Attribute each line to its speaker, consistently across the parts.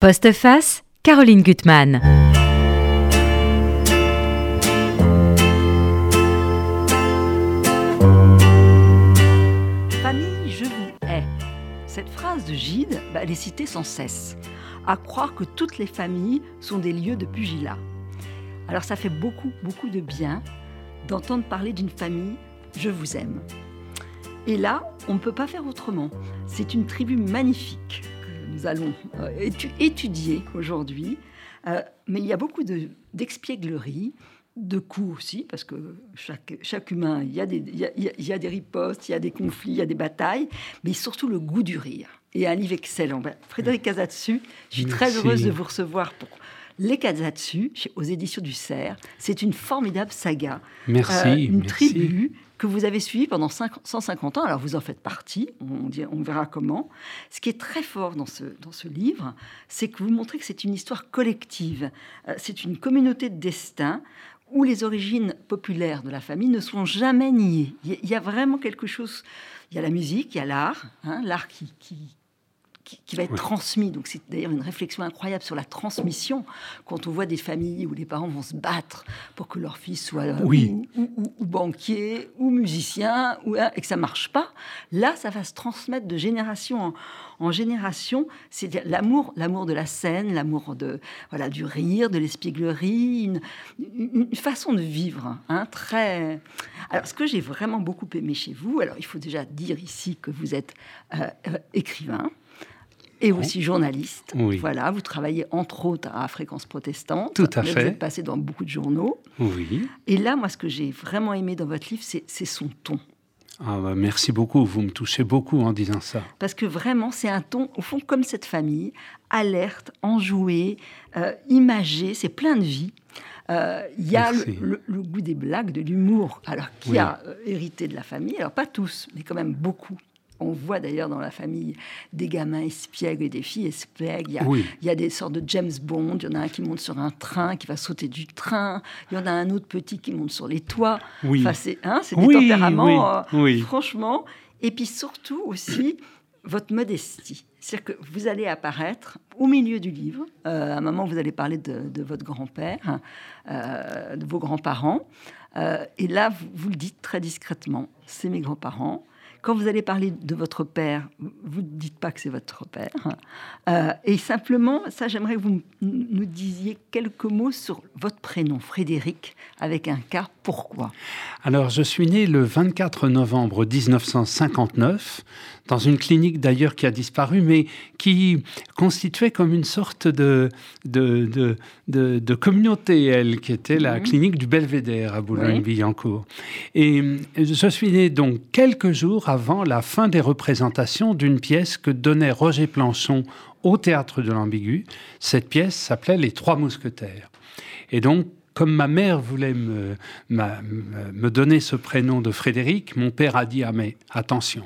Speaker 1: Postface, Caroline Gutmann.
Speaker 2: Famille, je vous hais. Cette phrase de Gide, bah, elle est citée sans cesse. À croire que toutes les familles sont des lieux de pugilat. Alors ça fait beaucoup, beaucoup de bien d'entendre parler d'une famille, je vous aime. Et là, on ne peut pas faire autrement. C'est une tribu magnifique que nous allons euh, étudier aujourd'hui. Euh, mais il y a beaucoup d'expièglerie, de coups aussi, parce que chaque, chaque humain, il y, a des, il, y a, des ripostes, il y a des conflits, il y a des batailles, mais surtout le goût du rire. Et un livre excellent. Ben, Frédéric Casatsu, je suis très heureuse de vous recevoir pour Les Casatsu, aux éditions du Cerf. C'est une formidable saga.
Speaker 3: Merci.
Speaker 2: Euh, une tribu que vous avez suivi pendant 150 ans. Alors vous en faites partie, on, verra comment. Ce qui est très fort dans ce, dans ce livre, c'est que vous montrez que c'est une histoire collective. Euh, c'est une communauté de destin où les origines populaires de la famille ne sont jamais niées. Il y a vraiment quelque chose. Il y a la musique, il y a l'art, hein, l'art qui, qui, va être transmis. Donc c'est d'ailleurs une réflexion incroyable sur la transmission quand on voit des familles où les parents vont se battre pour que leur fils soit euh, ou, banquier ou musicien ou, et que ça marche pas. Là, ça va se transmettre de génération en, génération. C'est l'amour, l'amour de la scène, l'amour de voilà du rire, de l'espièglerie, une, façon de vivre hein, très. Alors ce que j'ai vraiment beaucoup aimé chez vous, alors il faut déjà dire ici que vous êtes euh, euh, écrivain et aussi journaliste. Voilà, vous travaillez entre autres à Fréquence Protestante.
Speaker 3: Tout à fait.
Speaker 2: Vous êtes passé dans beaucoup de journaux.
Speaker 3: Oui.
Speaker 2: Et là, moi, ce que j'ai vraiment aimé dans votre livre, c'est son ton.
Speaker 3: Ah bah merci beaucoup, vous me touchez beaucoup en disant ça.
Speaker 2: Parce que vraiment, c'est un ton, au fond, comme cette famille, alerte, enjouée, euh, imagée, c'est plein de vie. Euh, il y a le, goût des blagues, de l'humour, alors qui a euh, hérité de la famille. Alors pas tous, mais quand même beaucoup on voit d'ailleurs dans la famille des gamins espiègles et des filles espiègles. Il y, a, des sortes de James Bond. Il y en a un qui monte sur un train, qui va sauter du train. Il y en a un autre petit qui monte sur les toits.
Speaker 3: Oui.
Speaker 2: c'est hein, des tempéraments, euh, franchement. Et puis surtout aussi, votre modestie. C'est-à-dire que vous allez apparaître au milieu du livre. Euh, à un moment, vous allez parler de, votre grand-père, euh, de vos grands-parents. et là, vous, le dites très discrètement. C'est mes grands-parents. Quand vous allez parler de votre père, vous ne dites pas que c'est votre père. Euh, et simplement, ça, j'aimerais que vous nous disiez quelques mots sur votre prénom, Frédéric, avec un K. Pourquoi?
Speaker 3: Alors, je suis né le 24 novembre 1959 dans une clinique d'ailleurs qui a disparu, mais qui constituait comme une sorte de, de, de, de, communauté, elle, qui était la mhm. clinique du Belvédère à Boulogne-Billancourt. Et je suis né donc quelques jours avant la fin des représentations d'une pièce que donnait Roger Planchon au théâtre de l'Ambigu. Cette pièce s'appelait Les Trois Mousquetaires. Et donc, comme ma mère voulait me, me, donner ce prénom de Frédéric, mon père a dit Ah, mais attention,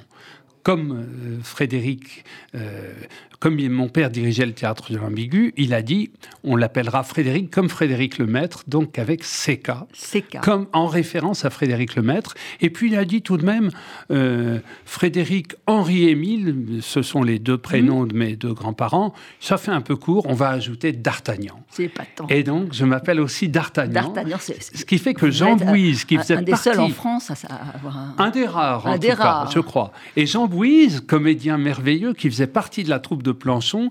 Speaker 3: comme euh, Frédéric, euh, comme mon père dirigeait le théâtre de l'ambigu, il a dit on l'appellera Frédéric comme Frédéric Lemaître, donc avec CK,
Speaker 2: CK.
Speaker 3: comme en référence à Frédéric Lemaître. Et puis il a dit tout de même euh, Frédéric Henri-Émile, ce sont les deux prénoms de mes deux grands-parents. Ça fait un peu court, on va ajouter D'Artagnan.
Speaker 2: C'est pas tant.
Speaker 3: Et donc je m'appelle aussi D'Artagnan.
Speaker 2: D'Artagnan,
Speaker 3: Ce qui fait que Jean Bouise, qui faisait
Speaker 2: un des seuls en France à avoir
Speaker 3: un... un des rares, en tout cas, je crois. Et Jean Bouise, comédien merveilleux, qui faisait partie de la troupe de Planchon,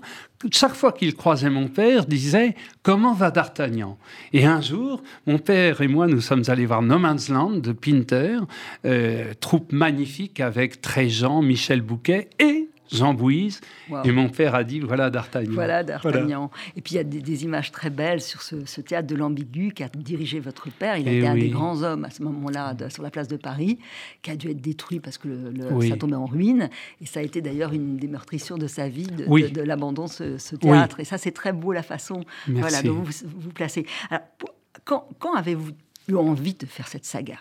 Speaker 3: chaque fois qu'il croisait mon père, disait Comment va D'Artagnan? Et un jour, mon père et moi, nous sommes allés voir No Man's Land de Pinter, euh, troupe magnifique avec Tréjean, Michel Bouquet et Jean Bouise. Et mon père a dit voilà D'Artagnan.
Speaker 2: Voilà D'Artagnan. Et puis il y a des, images très belles sur ce, théâtre de l'ambigu qui a dirigé votre père. Il a été un des grands hommes à ce moment-là sur la place de Paris, qui a dû être détruit parce que le, ça tombait en ruine. Et ça a été d'ailleurs une des meurtrissures de sa vie, de, l'abandon de ce, théâtre. Et ça, c'est très beau la façon voilà, dont vous vous placez. Alors, quand, quand avez-vous eu envie de faire cette saga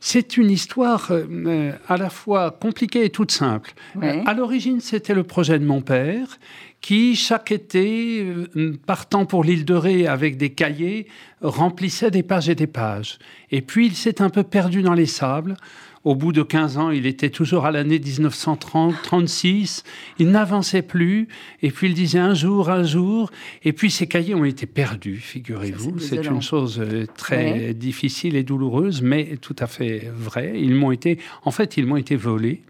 Speaker 3: C'est une histoire euh, à la fois compliquée et toute simple. À l'origine, c'était le projet de mon père qui, chaque été, euh, partant pour l'île de Ré avec des cahiers, remplissait des pages et des pages. Et puis, il s'est un peu perdu dans les sables Au bout de 15 ans, il était toujours à l'année 1930, 36. Il n'avançait plus. Et puis il disait un jour, un jour. Et puis ses cahiers ont été perdus, figurez-vous. C'est une chose euh, très difficile et douloureuse, mais tout à fait vrai. Ils m'ont été, en fait, ils m'ont été volés.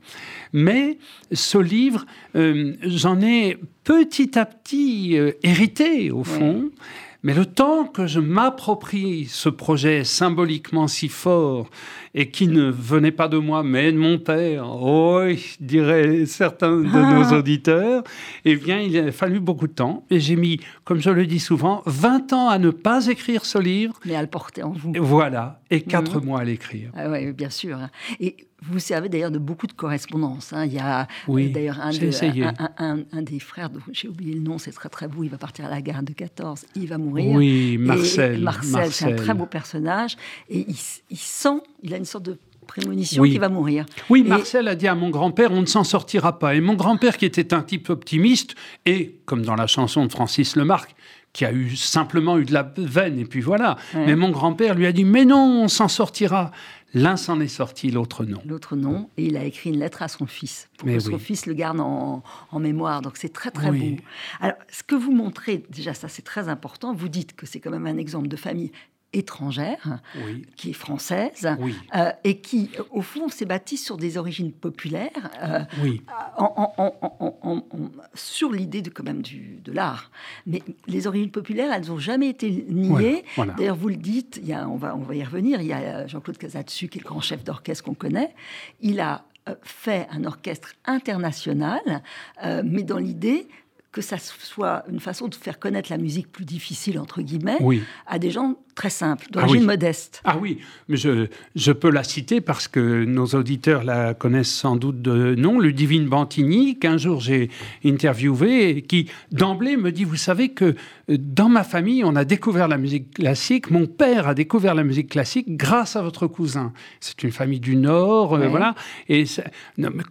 Speaker 3: Mais ce livre, euh, j'en ai petit à petit euh, hérité, au fond. Mais le temps que je m'approprie ce projet symboliquement si fort et qui ne venait pas de moi, mais de mon père, oh, diraient certains de ah. nos auditeurs, eh bien, il a fallu beaucoup de temps. Et j'ai mis, comme je le dis souvent, 20 ans à ne pas écrire ce livre.
Speaker 2: Mais à le porter en vous.
Speaker 3: Voilà. Et 4 mhm. mois à l'écrire.
Speaker 2: Ah oui, bien sûr. Et vous servez d'ailleurs de beaucoup de correspondances. Hein. Il y a euh, d'ailleurs un, un, des frères, j'ai oublié le nom, c'est très très beau, il va partir à la gare de 14, il va mourir.
Speaker 3: Oui, Marcel.
Speaker 2: Marcel, c'est un très beau personnage. Et il, sent, il a une sorte de prémonition qu'il va mourir.
Speaker 3: Oui, Marcel a dit à mon grand-père, on ne s'en sortira pas. Et mon grand-père, qui était un type optimiste, et comme dans la chanson de Francis Lemarque, qui a eu simplement eu de la veine, et puis voilà. Mais mon grand-père lui a dit, mais non, on s'en sortira. L'un s'en est sorti, l'autre non.
Speaker 2: L'autre non, et il a écrit une lettre à son fils, pour que son fils le garde en, mémoire. Donc c'est très très beau. Alors, ce que vous montrez, déjà ça c'est très important, vous dites que c'est quand même un exemple de famille étrangère, qui est française, euh, et qui, au fond, s'est bâtie sur des origines populaires, euh, sur l'idée de, quand même du, de l'art. Mais les origines populaires, elles n'ont jamais été niées. D'ailleurs, vous le dites, il y a, on, va, on va y revenir, il y a Jean-Claude Casatsu, qui est le grand chef d'orchestre qu'on connaît. Il a euh, fait un orchestre international, mais dans l'idée que ça soit une façon de faire connaître la musique plus difficile, entre guillemets, à des gens très simple, d'origine
Speaker 3: ah
Speaker 2: modeste.
Speaker 3: Ah oui, mais je, je, peux la citer parce que nos auditeurs la connaissent sans doute de nom, Ludivine Bantini, qu'un jour j'ai interviewé et qui d'emblée me dit, vous savez que euh, dans ma famille, on a découvert la musique classique, mon père a découvert la musique classique grâce à votre cousin. C'est une famille du Nord, euh, voilà. Et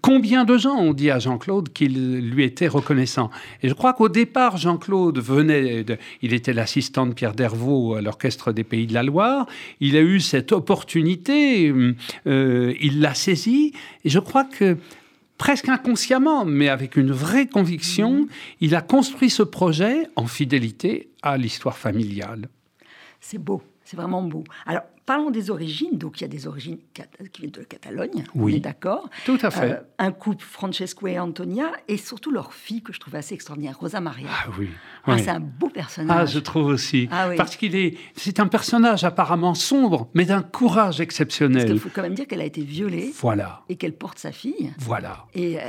Speaker 3: combien de gens ont dit à Jean-Claude qu'il lui était reconnaissant? Et je crois qu'au départ, Jean-Claude venait, de, il était l'assistant de Pierre Dervaux à l'orchestre des Pays de la Loire. Il a eu cette opportunité, euh, il l'a saisie, et je crois que presque inconsciemment, mais avec une vraie conviction, il a construit ce projet en fidélité à l'histoire familiale.
Speaker 2: C'est beau, c'est vraiment beau. Alors, Parlons des origines. Donc, il y a des origines qui viennent de la Catalogne, oui, on est d'accord.
Speaker 3: Tout à fait. Euh,
Speaker 2: un couple, Francesco et Antonia, et surtout leur fille, que je trouve assez extraordinaire, Rosa Maria.
Speaker 3: Ah oui.
Speaker 2: Ah, c'est un beau personnage.
Speaker 3: Ah, je trouve aussi. Ah, oui. Parce qu'il est. C'est un personnage apparemment sombre, mais d'un courage exceptionnel.
Speaker 2: Il faut quand même dire qu'elle a été violée.
Speaker 3: Voilà.
Speaker 2: Et qu'elle porte sa fille.
Speaker 3: Voilà.
Speaker 2: Et euh,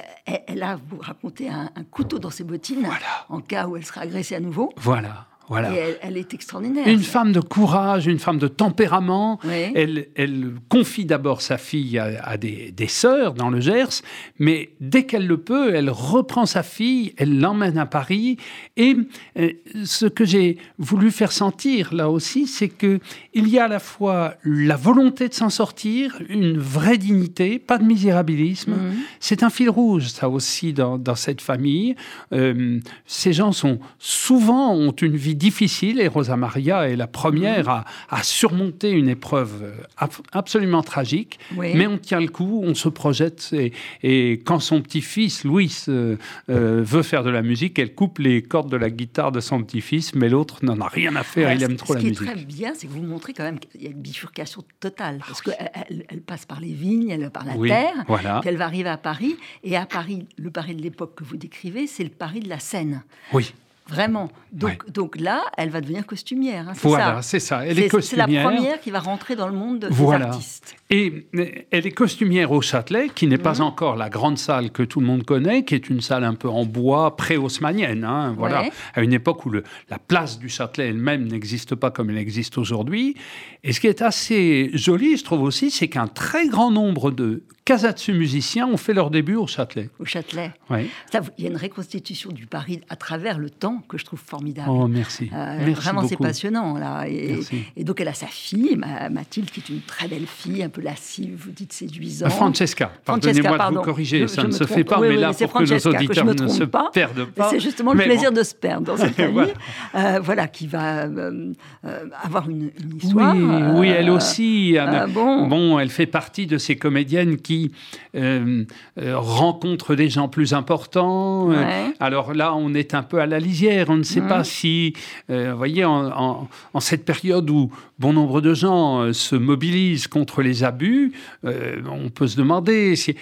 Speaker 2: elle a, vous racontez, un, un couteau dans ses bottines.
Speaker 3: Voilà.
Speaker 2: En cas où elle sera agressée à nouveau.
Speaker 3: Voilà. Voilà.
Speaker 2: elle, est extraordinaire.
Speaker 3: Une femme de courage, une femme de tempérament. Elle, elle, confie d'abord sa fille à, des, des, sœurs dans le Gers, mais dès qu'elle le peut, elle reprend sa fille, elle l'emmène à Paris. Et euh, ce que j'ai voulu faire sentir là aussi, c'est que il y a à la fois la volonté de s'en sortir, une vraie dignité, pas de misérabilisme. Mhm. C'est un fil rouge, ça aussi, dans, dans cette famille. Euh, ces gens sont souvent ont une vie difficile et Rosa Maria est la première à, surmonter une épreuve euh, absolument tragique. Mais on tient le coup, on se projette et, quand son petit-fils, Louis, euh, euh, veut faire de la musique, elle coupe les cordes de la guitare de son petit-fils, mais l'autre n'en a rien à faire, il aime trop la musique.
Speaker 2: Ce qui est très bien, c'est que vous montrez quand même qu'il y a une bifurcation totale, parce ah qu'elle elle passe par les vignes, elle par la terre,
Speaker 3: voilà.
Speaker 2: puis elle va arriver à Paris, et à Paris, le Paris de l'époque que vous décrivez, c'est le Paris de la Seine.
Speaker 3: Oui.
Speaker 2: Vraiment. Donc, donc là, elle va devenir costumière. Hein,
Speaker 3: voilà, c'est ça. Elle est, costumière.
Speaker 2: C'est la première qui va rentrer dans le monde des voilà. artistes.
Speaker 3: Et elle est costumière au Châtelet, qui n'est pas mhm. encore la grande salle que tout le monde connaît, qui est une salle un peu en bois pré-haussmanienne. Hein, voilà, à une époque où le, la place du Châtelet elle-même n'existe pas comme elle existe aujourd'hui. Et ce qui est assez joli, je trouve aussi, c'est qu'un très grand nombre de Casatsu musiciens ont fait leur début au Châtelet.
Speaker 2: Au Châtelet.
Speaker 3: Oui.
Speaker 2: Ça, il y a une reconstitution du Paris à travers le temps que je trouve formidable.
Speaker 3: Oh, merci.
Speaker 2: Euh,
Speaker 3: merci
Speaker 2: vraiment, c'est passionnant. Là. Et,
Speaker 3: Merci.
Speaker 2: et donc, elle a sa fille, Ma- Mathilde, qui est une très belle fille, un peu lascive, vous dites séduisante.
Speaker 3: Francesca,
Speaker 2: Francesca,
Speaker 3: pardonnez-moi de
Speaker 2: pardon.
Speaker 3: vous corriger,
Speaker 2: Je-
Speaker 3: ça
Speaker 2: je
Speaker 3: ne se
Speaker 2: trompe.
Speaker 3: fait pas,
Speaker 2: Oui,
Speaker 3: mais
Speaker 2: oui,
Speaker 3: là,
Speaker 2: mais
Speaker 3: pour que nos
Speaker 2: que
Speaker 3: auditeurs ne se
Speaker 2: pas.
Speaker 3: perdent pas.
Speaker 2: C'est justement le plaisir
Speaker 3: bon.
Speaker 2: de se perdre dans cette famille.
Speaker 3: Voilà.
Speaker 2: Euh, voilà, qui va euh, euh, avoir une, une histoire.
Speaker 3: Oui, elle aussi. elle-
Speaker 2: bon.
Speaker 3: elle fait partie de ces comédiennes qui euh, euh, rencontrent des gens plus importants. Euh,
Speaker 2: Ouais.
Speaker 3: alors là, on est un peu à la lisière. On ne sait pas si, vous voyez, en, en- en cette période où bon nombre de gens se mobilisent contre les abus, on peut se demander si,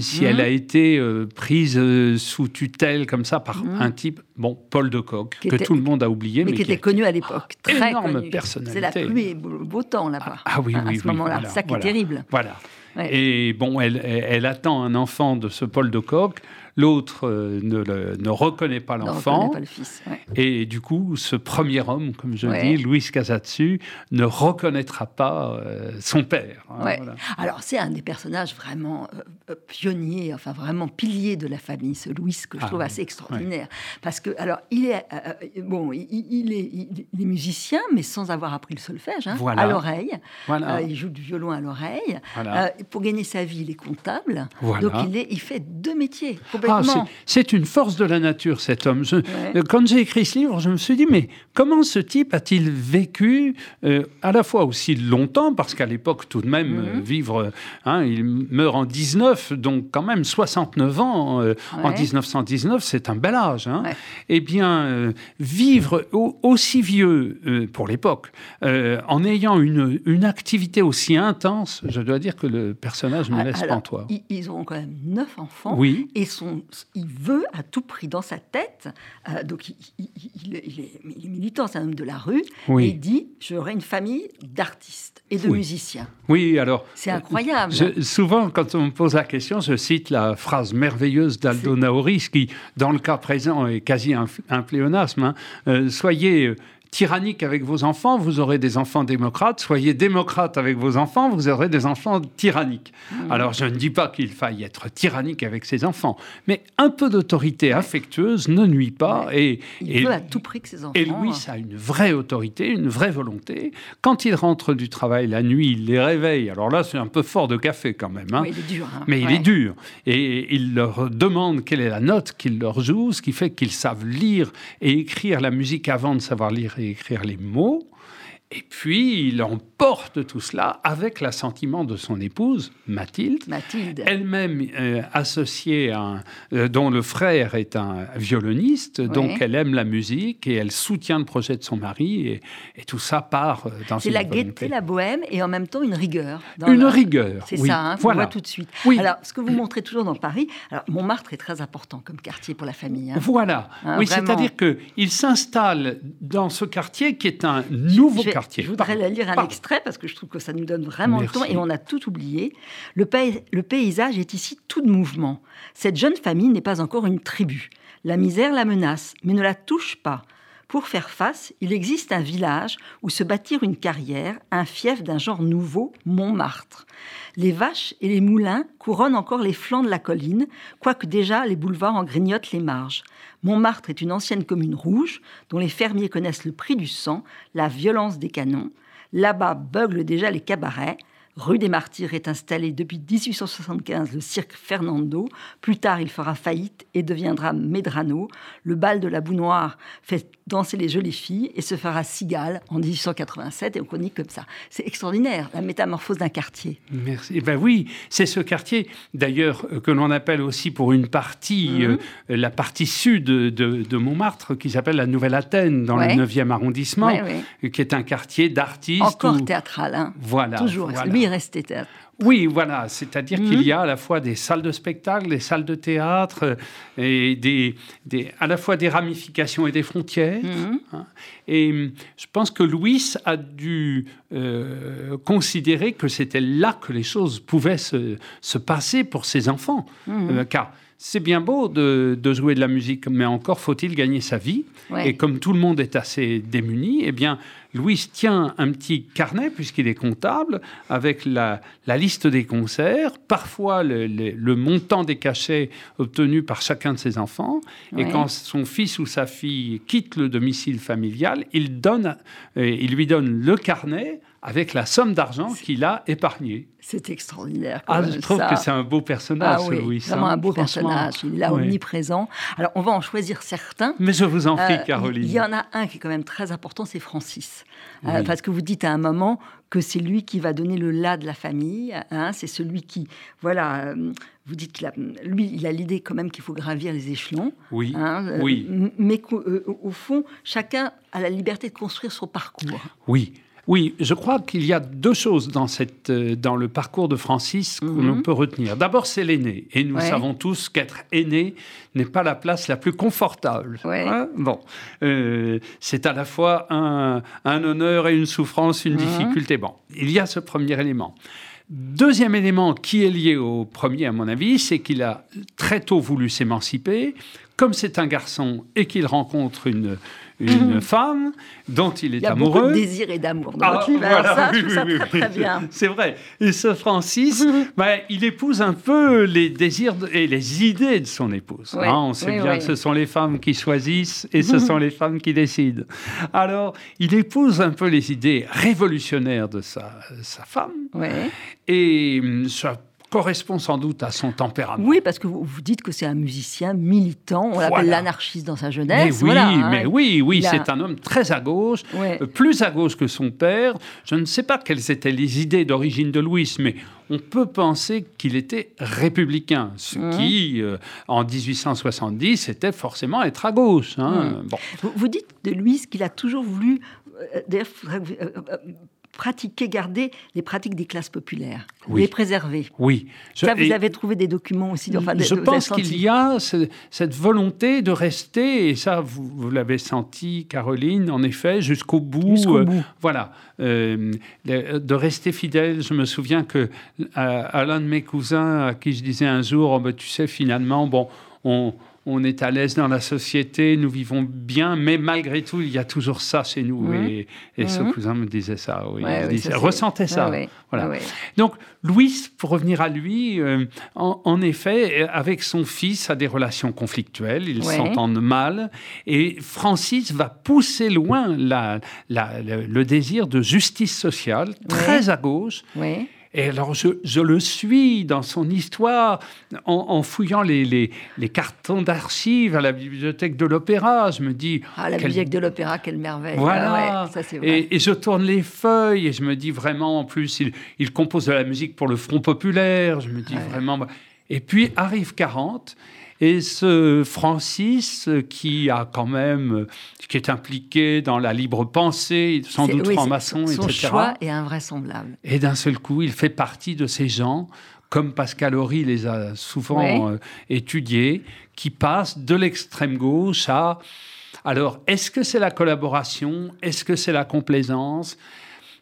Speaker 3: si elle a été prise sous tutelle comme ça par un type, bon, Paul de Kock, que
Speaker 2: était-
Speaker 3: tout le monde a oublié,
Speaker 2: mais,
Speaker 3: mais,
Speaker 2: qui était connu à l'époque. Très
Speaker 3: énorme
Speaker 2: connu.
Speaker 3: personnalité.
Speaker 2: C'est la pluie et beau, beau temps là-bas.
Speaker 3: Ah, ah oui,
Speaker 2: hein,
Speaker 3: oui,
Speaker 2: À ce
Speaker 3: oui,
Speaker 2: moment-là,
Speaker 3: voilà,
Speaker 2: ça qui
Speaker 3: voilà.
Speaker 2: est terrible.
Speaker 3: Voilà. Et bon, elle attend un enfant de ce Paul de Kock. L'autre euh, ne, le- ne reconnaît pas l'enfant.
Speaker 2: le ouais.
Speaker 3: Et du coup, ce premier homme, comme je
Speaker 2: Ouais.
Speaker 3: dis, Louis Casatsu, ne reconnaîtra pas euh, son père. hein,
Speaker 2: Ouais.
Speaker 3: voilà.
Speaker 2: Alors, c'est un des personnages vraiment euh, euh, pionniers, enfin vraiment piliers de la famille, ce Louis, que je
Speaker 3: Ah,
Speaker 2: trouve assez extraordinaire. Parce que, alors, il est, euh, bon, il, il est, il, il est musicien, mais sans avoir appris le solfège, hein,
Speaker 3: Voilà.
Speaker 2: à l'oreille.
Speaker 3: Voilà.
Speaker 2: Il joue du violon à l'oreille. Pour gagner sa vie, il est comptable. Donc, il, est, il fait deux métiers, complètement.
Speaker 3: C'est- c'est une force de la nature, cet homme. Je-
Speaker 2: Ouais.
Speaker 3: euh, Quand j'ai écrit ce livre, je me suis dit, mais comment ce type a-t-il vécu euh, à la fois aussi longtemps, parce qu'à l'époque, tout de même,
Speaker 2: Mhm.
Speaker 3: euh, vivre, hein, il meurt en 19, donc quand même 69 ans, euh, en
Speaker 2: Ouais.
Speaker 3: 1919, c'est un bel âge. Hein.
Speaker 2: Ouais.
Speaker 3: Eh bien, vivre au- aussi vieux pour l'époque, en ayant une, une activité aussi intense, je dois dire que le personnage me
Speaker 2: Ah,
Speaker 3: laisse
Speaker 2: alors,
Speaker 3: pantois.
Speaker 2: ils, ils auront quand même neuf enfants.
Speaker 3: Oui.
Speaker 2: Et son, il veut à tout prix dans sa tête, euh, donc il, il- il est, il est- il est militant, c'est un homme de la rue,
Speaker 3: Oui.
Speaker 2: et il dit j'aurai une famille d'artistes et de
Speaker 3: Oui.
Speaker 2: musiciens.
Speaker 3: Oui, alors.
Speaker 2: C'est incroyable.
Speaker 3: Je- souvent, quand on me pose la question, je cite la phrase merveilleuse d'Aldo Naoris, qui, dans le cas présent, est quasi un, un pléonasme. hein. Euh, soyez euh, tyrannique avec vos enfants, vous aurez des enfants démocrates. Soyez démocrate avec vos enfants, vous aurez des enfants tyranniques.
Speaker 2: Mmh.
Speaker 3: Alors, je ne dis pas qu'il faille être tyrannique avec ses enfants, mais un peu d'autorité affectueuse ne nuit pas. Et,
Speaker 2: Il
Speaker 3: et-
Speaker 2: veut à tout prix que ses enfants.
Speaker 3: et Louis a une vraie autorité, une vraie volonté. Quand il rentre du travail la nuit, il les réveille. Alors là, c'est un peu fort de café quand même. hein.
Speaker 2: Oui, il est dur. hein.
Speaker 3: Mais il est dur. Et il leur demande quelle est la note qu'il leur joue, ce qui fait qu'ils savent lire et écrire la musique avant de savoir lire et écrire les mots. Et puis, il emporte tout cela avec l'assentiment de son épouse, Mathilde,
Speaker 2: Mathilde.
Speaker 3: elle-même euh, associée à un- euh, dont le frère est un violoniste, donc elle aime la musique et elle soutient le projet de son mari et, et tout ça part euh, dans
Speaker 2: C'est la gaieté, la bohème et en même temps une rigueur. dans
Speaker 3: Une
Speaker 2: la-
Speaker 3: rigueur,
Speaker 2: C'est
Speaker 3: oui,
Speaker 2: ça, hein,
Speaker 3: voilà.
Speaker 2: voit tout de suite.
Speaker 3: Oui.
Speaker 2: Alors, ce que vous montrez toujours dans Paris, alors Montmartre est très important comme quartier pour la famille. hein.
Speaker 3: Voilà.
Speaker 2: Hein,
Speaker 3: oui, c'est-à-dire qu'il s'installe dans ce quartier qui est un nouveau
Speaker 2: vais-
Speaker 3: quartier.
Speaker 2: Je voudrais
Speaker 3: Pardon,
Speaker 2: la lire un
Speaker 3: pardon.
Speaker 2: extrait parce que je trouve que ça nous donne vraiment
Speaker 3: Merci.
Speaker 2: le temps et on a tout oublié. Le, le paysage est ici tout de mouvement. Cette jeune famille n'est pas encore une tribu. La misère la menace, mais ne la touche pas. Pour faire face, il existe un village où se bâtir une carrière, un fief d'un genre nouveau, Montmartre. Les vaches et les moulins couronnent encore les flancs de la colline, quoique déjà les boulevards en grignotent les marges. Montmartre est une ancienne commune rouge dont les fermiers connaissent le prix du sang, la violence des canons. Là-bas beuglent déjà les cabarets. Rue des Martyrs est installé depuis 1875 le cirque Fernando. Plus tard, il fera faillite et deviendra Medrano. Le bal de la boue noire fait danser les jolies filles et se fera cigale en 1887 et on connaît comme ça. C'est extraordinaire, la métamorphose d'un quartier.
Speaker 3: Merci. Eh ben oui, c'est ce quartier, d'ailleurs, euh, que l'on appelle aussi pour une partie,
Speaker 2: Mhm.
Speaker 3: euh, la partie sud de, de Montmartre, qui s'appelle la Nouvelle Athènes, dans
Speaker 2: Ouais.
Speaker 3: le 9e arrondissement,
Speaker 2: Ouais,
Speaker 3: euh, qui est un quartier d'artistes.
Speaker 2: Encore
Speaker 3: où-
Speaker 2: théâtral, hein.
Speaker 3: Voilà.
Speaker 2: Toujours.
Speaker 3: voilà.
Speaker 2: Lui, il restait théâtre.
Speaker 3: Oui, voilà. C'est-à-dire
Speaker 2: Mhm.
Speaker 3: qu'il y a à la fois des salles de spectacle, des salles de théâtre, euh, et des, des- à la fois des ramifications et des frontières.
Speaker 2: Mhm.
Speaker 3: hein. Et hum, je pense que Louis a dû euh, considérer que c'était là que les choses pouvaient se, se passer pour ses enfants.
Speaker 2: Mhm.
Speaker 3: Euh, car c'est bien beau de, de jouer de la musique, mais encore faut-il gagner sa vie.
Speaker 2: Ouais.
Speaker 3: Et comme tout le monde est assez démuni, eh bien, Louis tient un petit carnet, puisqu'il est comptable, avec la, liste des concerts, parfois le, montant des cachets obtenus par chacun de ses enfants. Et quand son fils ou sa fille quitte le domicile familial, il, donne, euh, il lui donne le carnet avec la somme d'argent qu'il a épargnée.
Speaker 2: C'est extraordinaire.
Speaker 3: Ah, je trouve que c'est un beau personnage, ah, oui, Louis.
Speaker 2: Vraiment un beau personnage. Il est là omniprésent. Alors, on va en choisir certains.
Speaker 3: Mais je vous en prie, euh, Caroline.
Speaker 2: Il y en a un qui est quand même très important, c'est Francis. Euh, parce que vous dites à un moment que c'est lui qui va donner le là de la famille. Hein, c'est celui qui, voilà, euh, vous dites que lui, il a l'idée quand même qu'il faut gravir les échelons.
Speaker 3: Oui. Hein, oui.
Speaker 2: Mais qu'au fond, chacun a la liberté de construire son parcours.
Speaker 3: Oui. Oui, je crois qu'il y a deux choses dans, cette, euh, dans le parcours de Francis que l'on mhm. peut retenir. D'abord, c'est l'aîné. Et nous savons tous qu'être aîné n'est pas la place la plus confortable. Hein bon, euh, c'est à la fois un, honneur et une souffrance, une mhm. difficulté. Bon, il y a ce premier élément. Deuxième élément qui est lié au premier, à mon avis, c'est qu'il a très tôt voulu s'émanciper. Comme c'est un garçon et qu'il rencontre une, une femme dont il est amoureux. Il y a
Speaker 2: beaucoup de désir et d'amour dans ah, ça, oui, ça très, bien.
Speaker 3: C'est vrai. Et ce Francis, ben, il épouse un peu les désirs et les idées de son épouse. Hein, on sait bien que ce sont les femmes qui choisissent et ce sont les femmes qui décident. Alors, il épouse un peu les idées révolutionnaires de sa, sa femme. Et ça correspond sans doute à son tempérament.
Speaker 2: Oui, parce que vous, vous dites que c'est un musicien militant, on l'appelle l'anarchiste dans sa jeunesse.
Speaker 3: Mais oui,
Speaker 2: hein.
Speaker 3: mais oui, oui, c'est un homme très à gauche, euh, plus à gauche que son père. Je ne sais pas quelles étaient les idées d'origine de Louis, mais on peut penser qu'il était républicain, ce mmh. qui, euh, en 1870, était forcément être à gauche. Hein.
Speaker 2: Mmh. Bon. Vous, dites de Louis qu'il a toujours voulu... Euh, pratiquer, garder les pratiques des classes populaires, les préserver.
Speaker 3: Oui.
Speaker 2: Ça, vous avez trouvé des documents aussi.
Speaker 3: Enfin, je pense qu'il y a cette volonté de rester, et ça, vous, l'avez senti, Caroline, en effet, jusqu'au bout.
Speaker 2: Jusqu'au euh, bout.
Speaker 3: voilà. Euh, de rester fidèle. Je me souviens que à, l'un de mes cousins, à qui je disais un jour, oh, ben, tu sais, finalement, bon, on on est à l'aise dans la société, nous vivons bien, mais malgré tout, il y a toujours ça chez nous. Mmh. Et, ce mmh. cousin me disait ça, oui, il ressentait ça. voilà. Donc, Louis, pour revenir à lui, euh, en, effet, avec son fils, a des relations conflictuelles, ils s'entendent mal, et Francis va pousser loin le, désir de justice sociale, très à gauche. Et alors, je, le suis dans son histoire en, fouillant les, les, cartons d'archives à la bibliothèque de l'Opéra. Je me dis.
Speaker 2: Ah, la bibliothèque de l'Opéra, quelle merveille.
Speaker 3: Voilà.
Speaker 2: Ah ça,
Speaker 3: et, et, je tourne les feuilles et je me dis vraiment, en plus, il, il compose de la musique pour le Front Populaire. Je me dis vraiment. Et puis arrive 40 et ce Francis, qui a quand même, qui est impliqué dans la libre pensée, sans doute franc-maçon, etc.
Speaker 2: Son choix est invraisemblable.
Speaker 3: Et d'un seul coup, il fait partie de ces gens, comme Pascal Horry les a souvent euh, étudiés, qui passent de l'extrême gauche à... Alors, est-ce que c'est la collaboration? Est-ce que c'est la complaisance?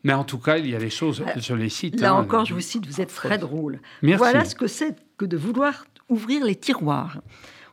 Speaker 3: Mais en tout cas, il y a des choses, euh, je les cite.
Speaker 2: Là hein, encore, je vous cite, vous êtes très drôle.
Speaker 3: Merci.
Speaker 2: Voilà ce que c'est que de vouloir ouvrir les tiroirs.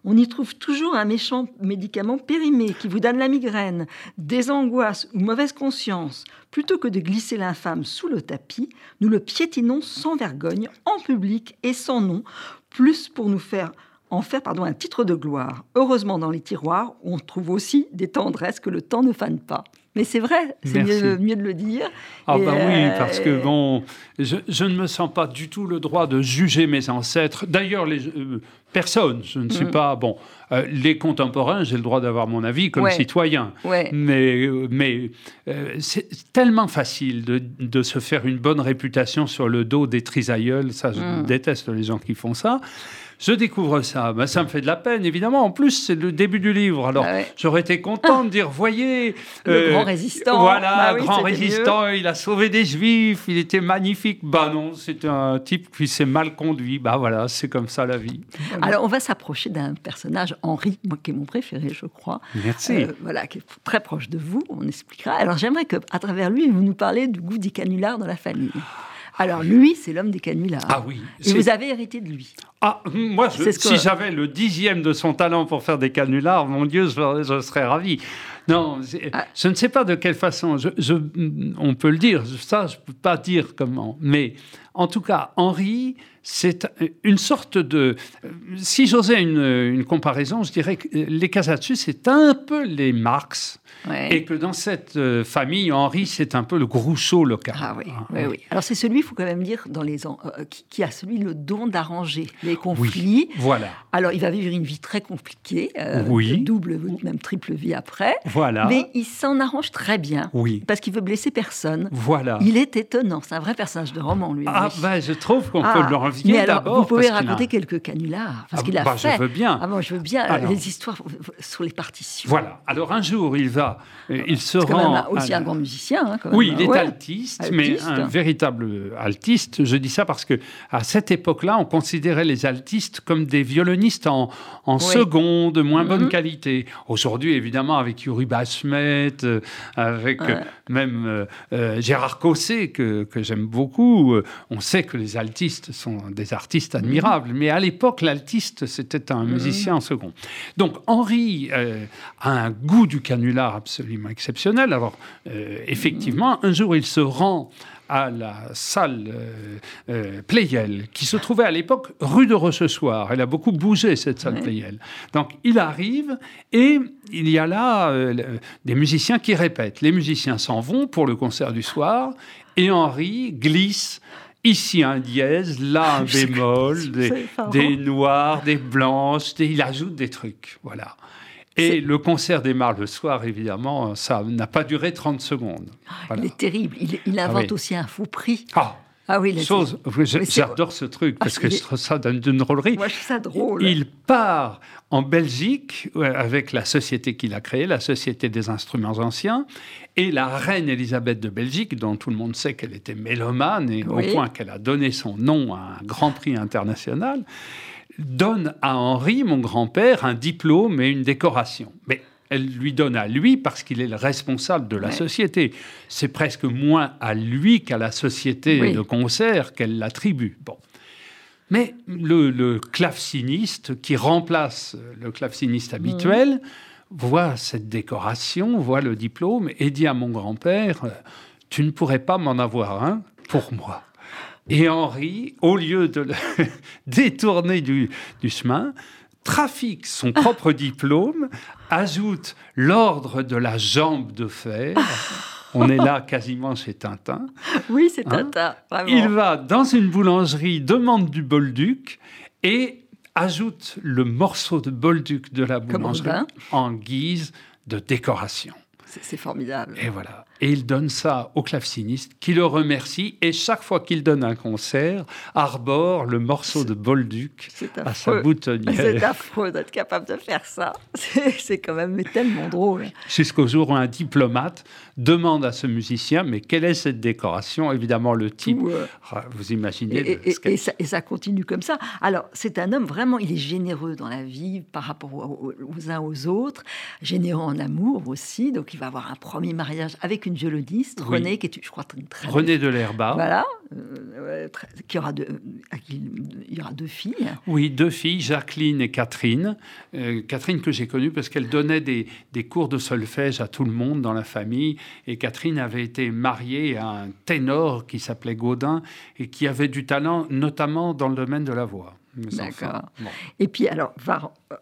Speaker 2: On y trouve toujours un méchant médicament périmé qui vous donne la migraine, des angoisses ou mauvaise conscience. Plutôt que de glisser l'infâme sous le tapis, nous le piétinons sans vergogne, en public et sans nom, plus pour nous faire en faire pardon, un titre de gloire. Heureusement, dans les tiroirs, on trouve aussi des tendresses que le temps ne fane pas. Mais c'est vrai, c'est mieux, mieux, de le dire.
Speaker 3: Ah bah oui, euh, parce que bon, je, ne me sens pas du tout le droit de juger mes ancêtres. D'ailleurs, les euh, personnes, je ne suis mm. pas bon. Euh, les contemporains, j'ai le droit d'avoir mon avis comme citoyen. Mais, mais c'est tellement facile de, de, se faire une bonne réputation sur le dos des trisaïeuls. Ça, je mm. déteste les gens qui font ça. Je découvre ça. Ben, ça me fait de la peine, évidemment. En plus, c'est le début du livre. Alors, ah j'aurais été content de dire, voyez...
Speaker 2: Le euh, grand résistant.
Speaker 3: Voilà, bah grand résistant, il a sauvé des juifs, il était magnifique. Bah non, c'est un type qui s'est mal conduit. Bah voilà, c'est comme ça la vie.
Speaker 2: Alors, on va s'approcher d'un personnage, Henri, moi, qui est mon préféré, je crois.
Speaker 3: Merci. Euh,
Speaker 2: voilà, qui est très proche de vous, on expliquera. Alors, j'aimerais qu'à travers lui, vous nous parlez du goût des canulars dans la famille. Alors lui, c'est l'homme des canulars.
Speaker 3: Ah oui.
Speaker 2: Et vous avez hérité de lui.
Speaker 3: Ah, moi, si j'avais le dixième de son talent pour faire des canulars, mon Dieu, je, serais ravi. Non, ah. je ne sais pas de quelle façon. Je, on peut le dire, ça, je ne peux pas dire comment. Mais en tout cas, Henri, c'est une sorte de... Si j'osais une, une, comparaison, je dirais que les Casatsu, c'est un peu les Marx et que dans cette euh, famille, Henri, c'est un peu le Groucho local.
Speaker 2: Ah oui, oui, oui. Alors c'est celui, il faut quand même dire, dans les, euh, qui, a celui le don d'arranger les conflits.
Speaker 3: voilà.
Speaker 2: Alors il va vivre une vie très compliquée, euh, oui. double, même triple vie après.
Speaker 3: Voilà.
Speaker 2: Mais il s'en arrange très bien.
Speaker 3: Oui.
Speaker 2: Parce qu'il veut blesser personne.
Speaker 3: Voilà.
Speaker 2: Il est étonnant. C'est un vrai personnage de roman, lui.
Speaker 3: Ah, ben, je trouve qu'on peut le
Speaker 2: revenir d'abord. Vous pouvez raconter quelques canulars. Parce ah, qu'il a
Speaker 3: bah,
Speaker 2: fait.
Speaker 3: Je veux bien.
Speaker 2: Ah, bon, je veux bien. les histoires sur les partitions.
Speaker 3: Voilà. Alors un jour, il va. Il se
Speaker 2: aussi un grand musicien. Hein,
Speaker 3: oui, il est altiste, mais un véritable altiste. Je dis ça parce que à cette époque-là, on considérait les altistes comme des violonistes en, en seconde, moins bonne mhm. qualité. Aujourd'hui, évidemment, avec Yuri Bashmet, euh, avec euh, même euh, Gérard Cosset, que, que j'aime beaucoup, on sait que les altistes sont des artistes admirables. Mais à l'époque, l'altiste, c'était un mhm. musicien en seconde. Donc, Henri a un goût du canular absolument exceptionnel alors, euh, effectivement, un jour, il se rend à la salle euh, euh Playel, qui se trouvait à l'époque rue de Rochechouart. Elle a beaucoup bougé, cette salle Playel. Donc, il arrive et il y a là euh, des musiciens qui répètent. Les musiciens s'en vont pour le concert du soir et Henri glisse ici un dièse, là un bémol, des, des noirs, des blanches, il ajoute des trucs. Voilà. Et le concert démarre le soir, évidemment, ça n'a pas duré 30 secondes.
Speaker 2: Ah, il est terrible. Il, ah invente aussi un faux prix.
Speaker 3: Ah, ah oui, chose, j'adore ce truc parce que je trouve ça d'une drôlerie.
Speaker 2: Moi, je trouve ça drôle.
Speaker 3: Il part en Belgique avec la société qu'il a créée, la Société des instruments anciens, et la reine Elisabeth de Belgique, dont tout le monde sait qu'elle était mélomane et au point qu'elle a donné son nom à un grand prix international donne à Henri, mon grand-père, un diplôme et une décoration. Mais elle lui donne à lui parce qu'il est le responsable de la société. C'est presque moins à lui qu'à la société de concert qu'elle l'attribue. Bon. Mais le, claveciniste qui remplace le claveciniste habituel mmh. voit cette décoration, voit le diplôme et dit à mon grand-père Tu ne pourrais pas m'en avoir un pour moi. Et Henri, au lieu de le détourner du, chemin, trafique son propre diplôme, ajoute l'ordre de la jambe de fer. On est là quasiment chez Tintin.
Speaker 2: Oui, c'est hein Tintin.
Speaker 3: Il va dans une boulangerie, demande du bolduc et ajoute le morceau de bolduc de la boulangerie en guise de décoration.
Speaker 2: C'est formidable.
Speaker 3: Et voilà. Et il donne ça au claveciniste qui le remercie. Et chaque fois qu'il donne un concert, arbore le morceau de Bolduc à sa boutonnière.
Speaker 2: C'est affreux d'être capable de faire ça. C'est quand même tellement drôle.
Speaker 3: Jusqu'au jour où un diplomate demande à ce musicien Mais quelle est cette décoration? Évidemment, le type, ah, vous imaginez.
Speaker 2: Et, ça, continue comme ça. Alors, c'est un homme vraiment, il est généreux dans la vie par rapport aux, aux uns aux autres, généreux en amour aussi. Donc, il va avoir un premier mariage avec une violoniste, René, qui est, je crois, très,
Speaker 3: René de l'Herba.
Speaker 2: Voilà, euh, qui aura deux, il y aura deux filles.
Speaker 3: Oui, deux filles, Jacqueline et Catherine. Euh, Catherine que j'ai connue parce qu'elle donnait des, des, cours de solfège à tout le monde dans la famille. Et Catherine avait été mariée à un ténor qui s'appelait Gaudin et qui avait du talent, notamment dans le domaine de la voix.
Speaker 2: D'accord. Et puis, alors,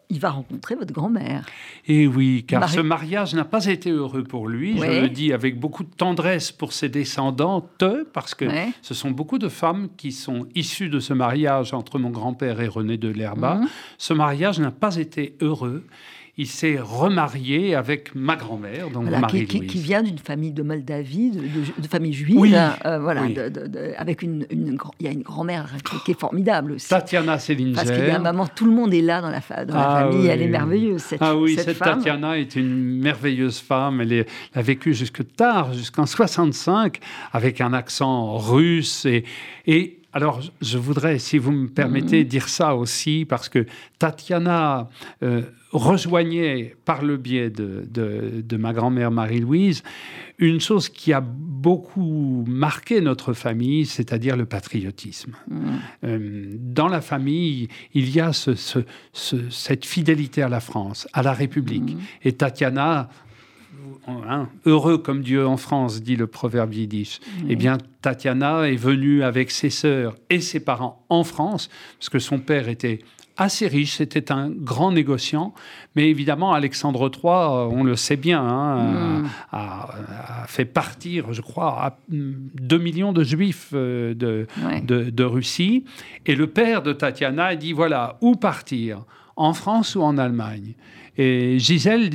Speaker 2: il va rencontrer votre grand-mère.
Speaker 3: Et oui, car ce mariage n'a pas été heureux pour lui. Je le dis avec beaucoup de tendresse pour ses descendantes, parce que ce sont beaucoup de femmes qui sont issues de ce mariage entre mon grand-père et René de Lerba. Mhm. Ce mariage n'a pas été heureux il s'est remarié avec ma grand-mère, donc Marie-Louise.
Speaker 2: Qui, vient d'une famille de Moldavie, de, famille juive. Oui, euh, voilà, avec une, il y a une grand-mère qui, est formidade aussi.
Speaker 3: Tatiana Selinger.
Speaker 2: Parce qu'il y a un maman, tout le monde est là dans la, dans la ah famille, elle est merveilleuse. Cette,
Speaker 3: ah oui,
Speaker 2: cette,
Speaker 3: Tatiana est une merveilleuse femme. Elle, est, a vécu jusque tard, jusqu'en 65, avec un accent russe et, et alors, je voudrais, si vous me permettez, mhm. dire ça aussi, parce que Tatiana euh, rejoignait, par le biais de, ma grand-mère Marie-Louise, une chose qui a beaucoup marqué notre famille, c'est-à-dire le patriotisme. Mhm. Euh, dans la famille, il y a cette fidélité à la France, à la République. Mhm. Et Tatiana hein, heureux comme Dieu en France, dit le proverbe yiddish. Eh bien, Tatiana est venue avec ses sœurs et ses parents en France, parce que son père était assez riche, c'était un grand négociant, mais évidemment Alexandre III, euh, on le sait bien, hein, a, fait partir, je crois, 2 millions de juifs euh, de, de, Russie, et le père de Tatiana a dit, voilà, où partir? En France ou en Allemagne? Et Gisèle,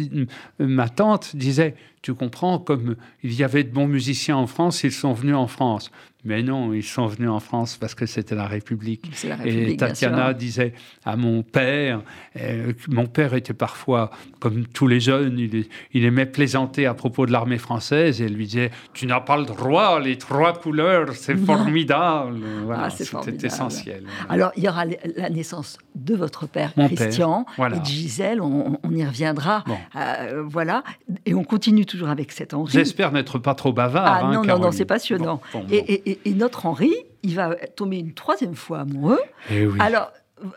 Speaker 3: ma tante, disait, tu comprends, comme il y avait de bons musiciens en France, ils sont venus en France. Mais non, ils sont venus en France parce que c'était la République. Et Tatiana disait à mon père, euh, mon père était parfois, comme tous les jeunes, il, aimait plaisanter à propos de l'armée française et elle lui disait Tu n'as pas le droit, les trois couleurs, c'est formidable. Voilà, ah, c'était essentiel.
Speaker 2: Alors, il y aura la naissance de votre père, Christian, et de Gisèle, on, y reviendra. Euh, voilà, et on continue toujours avec cet Henri.
Speaker 3: J'espère n'être pas trop bavard.
Speaker 2: Ah, non, non, non, c'est passionnant. et, et, notre Henri, il va tomber une troisième fois amoureux.
Speaker 3: Eh
Speaker 2: Alors,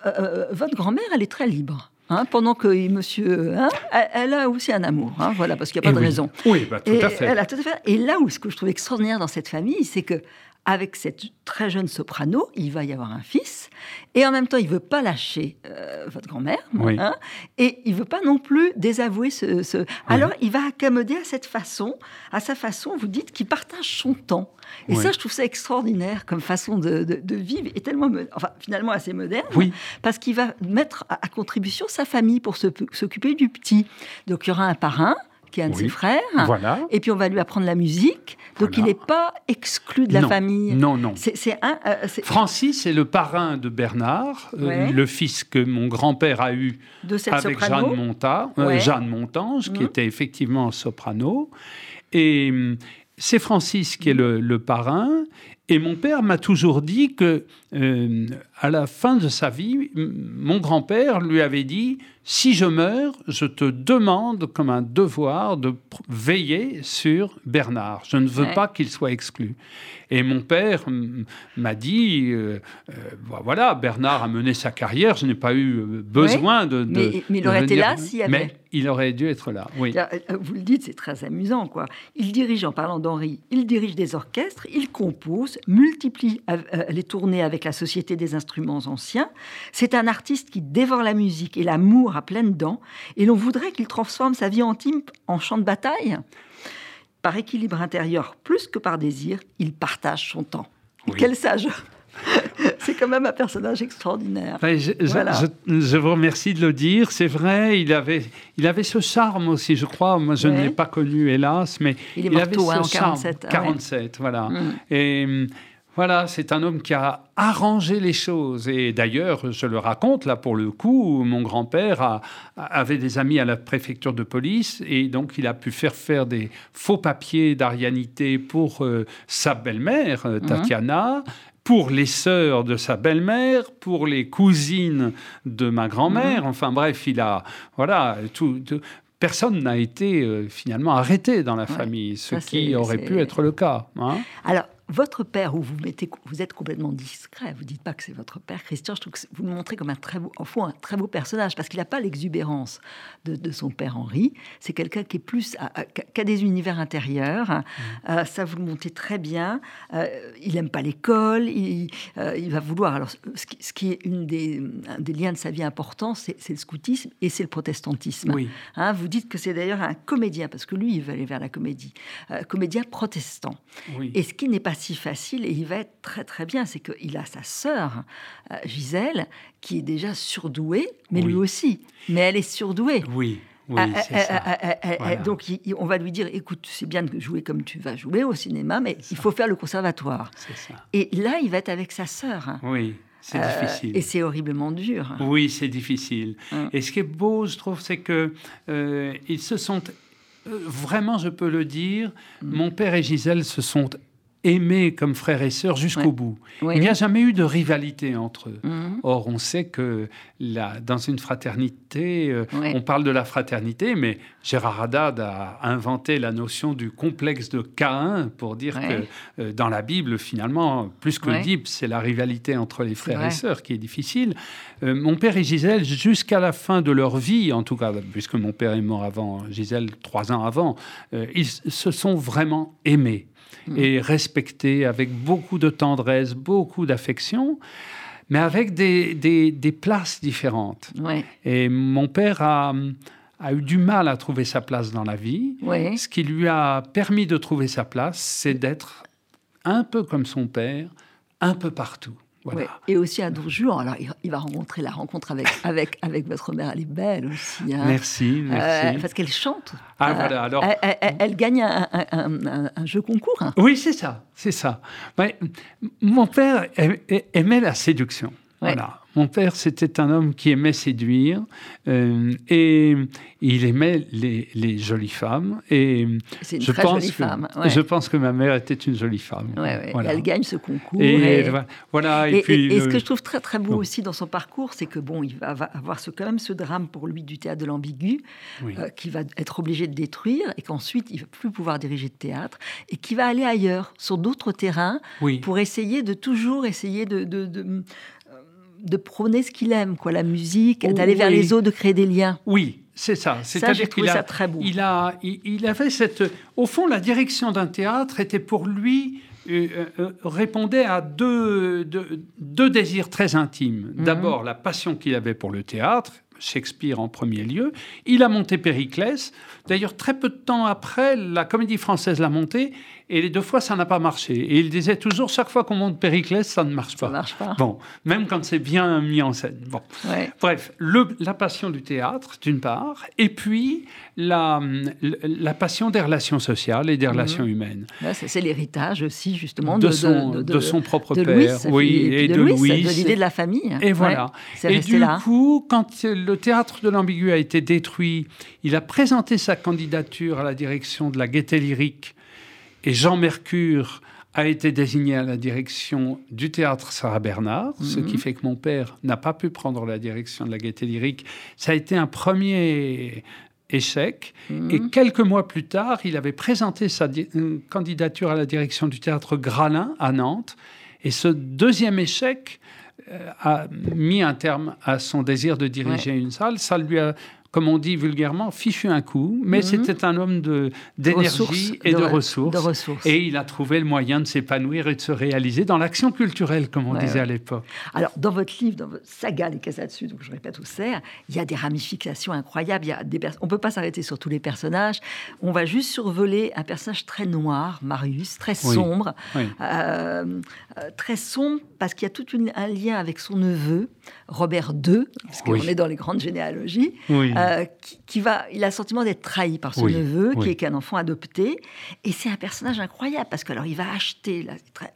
Speaker 2: euh, euh, votre grand-mère, elle est très libre. Hein, pendant que monsieur, hein, elle, a aussi un amour, hein, voilà, parce qu'il n'y a pas
Speaker 3: eh
Speaker 2: de raison.
Speaker 3: Oui, bah, tout, à fait.
Speaker 2: Elle a tout à fait. Et là où ce que je trouve extraordinaire dans cette famille, c'est que avec cette très jeune soprano, il va y avoir un fils, et en même temps, il veut pas lâcher euh, votre grand-mère, hein, et il veut pas non plus désavouer ce. Alors, il va accommoder à cette façon, à sa façon. Vous dites qu'il partage son temps, et ça, je trouve ça extraordinaire comme façon de, vivre, et tellement, enfin, finalement assez moderne, parce qu'il va mettre à, contribution sa famille pour s'occuper du petit. Donc, il y aura un parrain qui est un de ses frères.
Speaker 3: Voilà.
Speaker 2: Et puis on va lui apprendre la musique. Donc il n'est pas exclu de la famille.
Speaker 3: Non, non.
Speaker 2: Un. Euh,
Speaker 3: Francis est le parrain de Bernard, euh, le fils que mon grand-père a eu avec Jeanne, Monta, euh, Jeanne Montange, qui mhm. était effectivement soprano. Et hum, c'est Francis qui est le, parrain. Et mon père m'a toujours dit que, à la fin de sa vie, mon grand-père lui avait dit si je meurs, je te demande comme un devoir de veiller sur Bernard. Je ne veux pas qu'il soit exclu. Et mon père m'a dit, euh, euh, bah, voilà, Bernard a mené sa carrière, je n'ai pas eu euh, besoin de,
Speaker 2: Mais, il aurait été là s'il y avait...
Speaker 3: Mais il aurait dû être là, oui.
Speaker 2: Vous le dites, c'est très amusant, quoi. Il dirige, en parlant d'Henri, il dirige des orchestres, il compose, multiplie les tournées avec la Société des instruments anciens. C'est un artiste qui dévore la musique et l'amour à pleines dents, et l'on voudrait qu'il transforme sa vie intime en champ de bataille. Par équilibre intérieur plus que par désir, il partage son temps. Quel sage c'est quand même un personnage extraordinaire.
Speaker 3: je, vous remercie de le dire. C'est vrai, il avait, il avait ce charme aussi, je crois. Moi, je ne l'ai pas connu, hélas, mais
Speaker 2: il, est avait ce
Speaker 3: hein, en
Speaker 2: 47.
Speaker 3: 47, voilà. Mm. Et voilà, c'est un homme qui a arrangé les choses. Et d'ailleurs, je le raconte là pour le coup, mon grand-père avait des amis à la préfecture de police et donc il a pu faire faire des faux papiers d'arianité pour euh, sa belle-mère, euh, mhm. Pour les sœurs de sa belle-mère, pour les cousines de ma grand-mère. Mhm. Enfin bref, il a voilà tout, personne n'a été euh, finalement arrêté dans la famille, ce qui aurait pu être le cas. Hein.
Speaker 2: Alors votre père, où vous, mettez, vous êtes complètement discret, vous dites pas que c'est votre père, Christian, je trouve que vous le montrez comme un très beau, fond, un très beau personnage, parce qu'il n'a pas l'exubérance de, son père Henri. C'est quelqu'un qui est plus, qui a des univers intérieurs. Mmh. Euh, ça, vous le montrez très bien. Euh, il aime pas l'école. Il, euh, il, va vouloir. Alors, ce qui, est une des, un des liens de sa vie importants, c'est le scoutisme et c'est le protestantisme.
Speaker 3: Oui.
Speaker 2: Hein, vous dites que c'est d'ailleurs un comédien, parce que lui, il veut aller vers la comédie, comédien protestant.
Speaker 3: Oui.
Speaker 2: Et ce qui n'est pas si facile et il va être très très bien. C'est qu'il a sa sœur, euh, Gisèle, qui est déjà surdouée, mais lui aussi. Mais elle est surdouée.
Speaker 3: Oui. Ah,
Speaker 2: euh, euh, Donc, on va lui dire, écoute, c'est bien de jouer comme tu vas jouer au cinéma, mais il faut faire le conservatoire. Et là, il va être avec sa sœur.
Speaker 3: Oui. C'est difficile.
Speaker 2: Et c'est horriblement dur.
Speaker 3: Oui, c'est difficile. Hum. Et ce qui est beau, je trouve, c'est que ils se sont vraiment, je peux le dire, hum. mon père et Gisèle se sont aimés comme frères et sœurs jusqu'au bout. Il n'y a jamais eu de rivalité entre eux. Mhm. Or, on sait que dans une fraternité, euh, on parle de la fraternité, mais Gérard Haddad a inventé la notion du complexe de Caïn pour dire que euh, dans la Bible, finalement, plus que ouais. c'est la rivalité entre les frères et sœurs qui est difficile. Euh, mon père et Gisèle, jusqu'à la fin de leur vie, en tout cas, puisque mon père est mort avant, Gisèle trois ans avant, ils se sont vraiment aimés. Mm. et respecté avec beaucoup de tendresse, beaucoup d'affection, mais avec des, des, places différentes. Et mon père a, a, eu du mal à trouver sa place dans la vie. Ce qui lui a permis de trouver sa place, c'est d'être un peu comme son père, un peu partout.
Speaker 2: Et aussi à jours, alors il, va rencontrer la rencontre avec, avec, avec votre mère, elle est belle aussi.
Speaker 3: Hein. Merci, merci.
Speaker 2: Euh, parce qu'elle chante.
Speaker 3: Ah, voilà, alors...
Speaker 2: elle, gagne un, jeu concours. Hein.
Speaker 3: Oui, c'est ça, c'est ça. mon père aimait la séduction. Voilà. Mon père, c'était un homme qui aimait séduire euh, et il aimait les, jolies femmes. Et
Speaker 2: c'est une je très pense jolie que, femme.
Speaker 3: Je pense que ma mère était une jolie femme.
Speaker 2: Elle gagne ce concours.
Speaker 3: Et, voilà.
Speaker 2: Et, puis, ce que je trouve très très beau aussi dans son parcours, c'est que bon, il va avoir ce, quand même ce drame pour lui du théâtre de l'ambigu, euh, qu'il va être obligé de détruire et qu'ensuite il va plus pouvoir diriger de théâtre et qui va aller ailleurs, sur d'autres terrains, pour essayer de toujours essayer de de prôner ce qu'il aime, quoi, la musique, d'aller vers les autres, de créer des liens.
Speaker 3: Oui, c'est ça.
Speaker 2: C'est-à-dire qu'il a, très beau.
Speaker 3: Il a, il, avait cette. Au fond, la direction d'un théâtre était pour lui euh, euh, euh, répondait à deux, deux, désirs très intimes. Mhm. D'abord, la passion qu'il avait pour le théâtre, Shakespeare en premier lieu. Il a monté Périclès. D'ailleurs, très peu de temps après, la comédie française l'a monté et les deux fois, ça n'a pas marché. Et il disait toujours, chaque fois qu'on monte Périclès, ça ne marche pas.
Speaker 2: Ça marche pas.
Speaker 3: Bon, même quand c'est bien mis en scène. Bon. Bref, le, la passion du théâtre, d'une part, et puis la, la passion des relations sociales et des mhm. relations humaines.
Speaker 2: c'est l'héritage aussi, justement,
Speaker 3: de, de, son, de, son, propre père.
Speaker 2: oui, et, de, Louis, de l'idée de la famille.
Speaker 3: Et voilà. et du coup, quand le théâtre de l'ambigu a été détruit, il a présenté sa candidature à la direction de la Gaîté Lyrique et Jean Mercure a été désigné à la direction du théâtre Sarah Bernard, ce qui mhm. fait que mon père n'a pas pu prendre la direction de la Gaîté Lyrique. Ça a été un premier échec. Mhm. Et quelques mois plus tard, il avait présenté sa candidature à la direction du théâtre Gralin à Nantes. Et ce deuxième échec euh, a mis un terme à son désir de diriger une salle. Ça lui a comme on dit vulgairement, fichu un coup, mais mhm. c'était un homme d'énergie et de, ressources, Et il a trouvé le moyen de s'épanouir et de se réaliser dans l'action culturelle, comme on disait à l'époque.
Speaker 2: Alors, dans votre livre, dans votre saga Les Casas-Dessus, donc je répète où sert, il y a des ramifications incroyables. Il y a des on ne peut pas s'arrêter sur tous les personnages. On va juste survoler un personnage très noir, Marius, très sombre. Euh, euh, très sombre parce qu'il y a tout un lien avec son neveu, Robert II, parce qu'on est dans les grandes généalogies. Oui. Euh, qui, va, il a le sentiment d'être trahi par son neveu, qui est qu'un enfant adopté. Et c'est un personnage incroyable parce que alors il va acheter,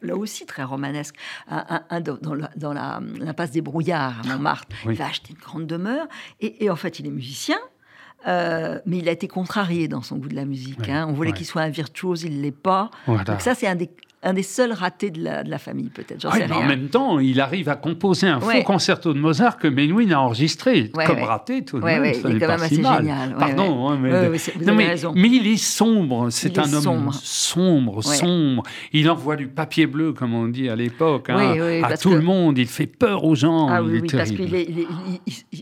Speaker 2: là, aussi très romanesque, un, dans, la, dans l'impasse des brouillards à Montmartre. Il va acheter une grande demeure et, en fait il est musicien. Euh, mais il a été contrarié dans son goût de la musique. Hein. On voulait qu'il soit un virtuose, il ne l'est pas. Donc ça, c'est un des un des seuls ratés de la, famille, peut-être.
Speaker 3: En même temps, il arrive à composer un faux concerto de Mozart que Menuhin a enregistré. Comme raté, tout de même.
Speaker 2: il est quand même assez génial.
Speaker 3: Pardon, hein, mais, mais, il est sombre. C'est un homme sombre, sombre, Il envoie du papier bleu, comme on dit à l'époque, hein, à tout le monde. Il fait peur aux gens.
Speaker 2: Ah, oui, parce qu'il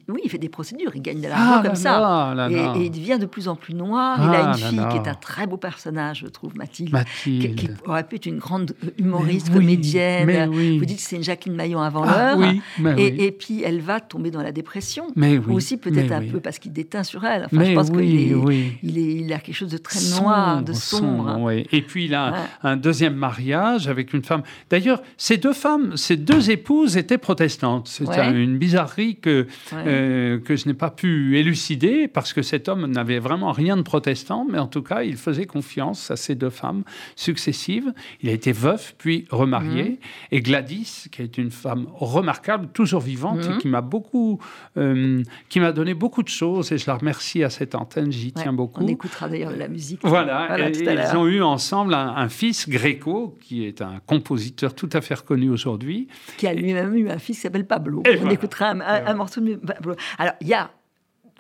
Speaker 2: oui, il fait des procédures. Il gagne de l'argent ah comme ça. et, il devient de plus en plus noir. il a ah une fille qui est un très beau personnage, je trouve, Mathilde, Mathilde. Qui, aurait pu être une grande humoriste, comédienne. Vous dites que c'est une Jacqueline Maillon avant ah l'heure. et, puis elle va tomber dans la dépression. Mais aussi peut-être un peu parce qu'il déteint sur elle. Enfin, je pense qu'il il, il a quelque chose de très noir, de sombre.
Speaker 3: et puis il a un, deuxième mariage avec une femme. D'ailleurs, ces deux femmes, ces deux épouses étaient protestantes. C'est une bizarrerie que, euh, que je n'ai pas pu élucider parce que cet homme n'avait vraiment rien de protestant, mais en tout cas, il faisait confiance à ces deux femmes successives. Il a été veuf, puis remarié,
Speaker 2: Mhm.
Speaker 3: et Gladys, qui est une femme remarquable, toujours vivante,
Speaker 2: Mhm.
Speaker 3: et qui m'a beaucoup, euh, qui m'a donné beaucoup de choses, et je la remercie à cette antenne, j'y
Speaker 2: Ouais,
Speaker 3: tiens beaucoup.
Speaker 2: On écoutera d'ailleurs de la musique.
Speaker 3: Voilà,
Speaker 2: Voilà,
Speaker 3: et- ils ont eu ensemble un, un fils, Greco, qui est un compositeur tout à fait reconnu aujourd'hui.
Speaker 2: qui a lui-même eu un fils qui s'appelle Pablo.
Speaker 3: Et
Speaker 2: on
Speaker 3: voilà.
Speaker 2: écoutera un, un- morceau de Pablo. Alors, il y a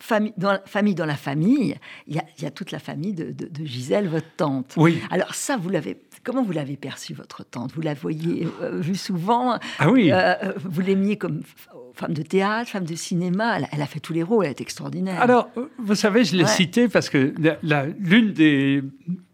Speaker 2: famille dans la famille, dans la famille il y a, il y a toute la famille de, de- de Gisèle, votre tante.
Speaker 3: Oui.
Speaker 2: Alors ça, vous l'avez... Comment vous l'avez perçue, votre tante? Vous la voyez euh, vue souvent?
Speaker 3: Ah oui.
Speaker 2: Euh, euh, Vous l'aimiez comme femme de théâtre, femme de cinéma? Elle, elle a fait tous les rôles, elle est extraordinaire.
Speaker 3: Alors, euh, vous savez, je l'ai
Speaker 2: Ouais.
Speaker 3: cité parce que l'une des